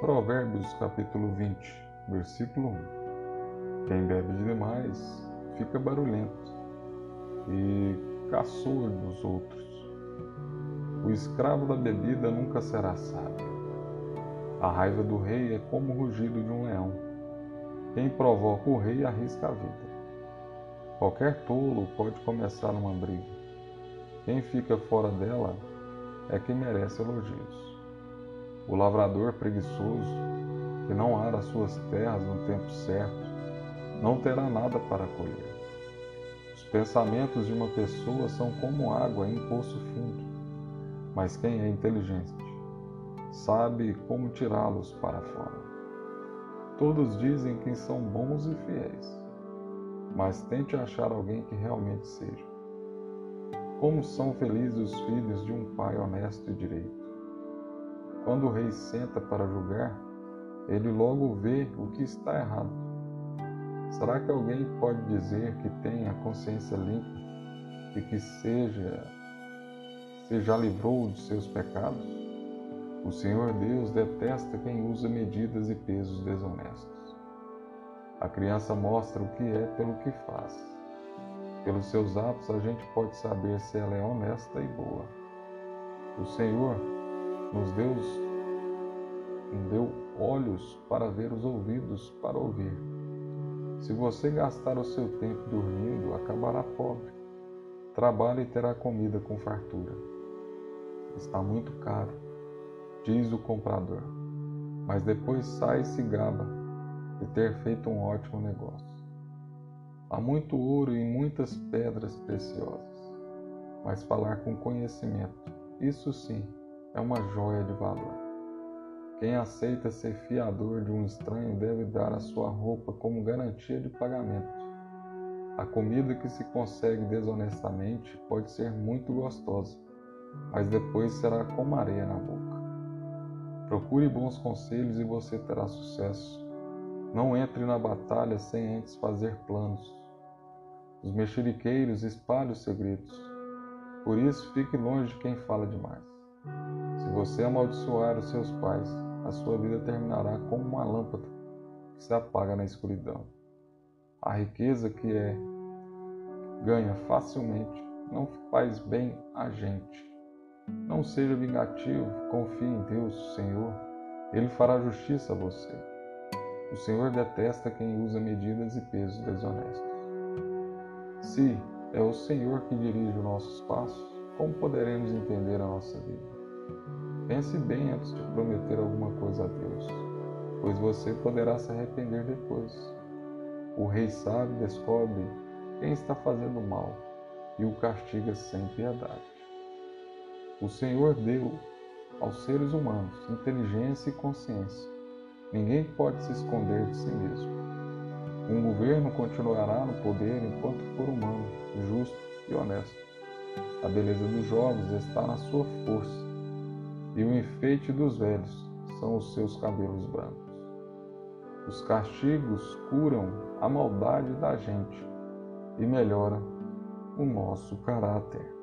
Provérbios capítulo 20, versículo 1. Quem bebe demais fica barulhento e caçoa dos outros. O escravo da bebida nunca será sábio. A raiva do rei é como o rugido de um leão. Quem provoca o rei arrisca a vida. Qualquer tolo pode começar uma briga. Quem fica fora dela é quem merece elogios. O lavrador preguiçoso, que não ara suas terras no tempo certo, não terá nada para colher. Os pensamentos de uma pessoa são como água em poço fundo, mas quem é inteligente sabe como tirá-los para fora. Todos dizem que são bons e fiéis, mas tente achar alguém que realmente seja. Como são felizes os filhos de um pai honesto e direito. Quando o rei senta para julgar, ele logo vê o que está errado. Será que alguém pode dizer que tem a consciência limpa e que seja se já livrou de seus pecados? O Senhor Deus detesta quem usa medidas e pesos desonestos. A criança mostra o que é pelo que faz. Pelos seus atos a gente pode saber se ela é honesta e boa. O Senhor nos deu, nos deu olhos para ver, os ouvidos para ouvir. Se você gastar o seu tempo dormindo, acabará pobre. Trabalhe e terá comida com fartura. Está muito caro, diz o comprador, mas depois sai e se gaba de ter feito um ótimo negócio. Há muito ouro e muitas pedras preciosas, mas falar com conhecimento, isso sim, é uma joia de valor. Quem aceita ser fiador de um estranho deve dar a sua roupa como garantia de pagamento. A comida que se consegue desonestamente pode ser muito gostosa, mas depois será como areia na boca. Procure bons conselhos e você terá sucesso. Não entre na batalha sem antes fazer planos. Os mexeriqueiros espalham os segredos. Por isso, fique longe de quem fala demais. Se você amaldiçoar os seus pais, a sua vida terminará como uma lâmpada que se apaga na escuridão. A riqueza que é ganha facilmente não faz bem a gente. Não seja vingativo, confie em Deus, Senhor. Ele fará justiça a você. O Senhor detesta quem usa medidas e pesos desonestos. Se é o Senhor que dirige os nossos passos, como poderemos entender a nossa vida? Pense bem antes de prometer alguma coisa a Deus, pois você poderá se arrepender depois. O rei sabe descobre quem está fazendo mal e o castiga sem piedade. O Senhor deu aos seres humanos inteligência e consciência. Ninguém pode se esconder de si mesmo. Um governo continuará no poder enquanto for humano, justo e honesto. A beleza dos jovens está na sua força e o enfeite dos velhos são os seus cabelos brancos. Os castigos curam a maldade da gente e melhoram o nosso caráter.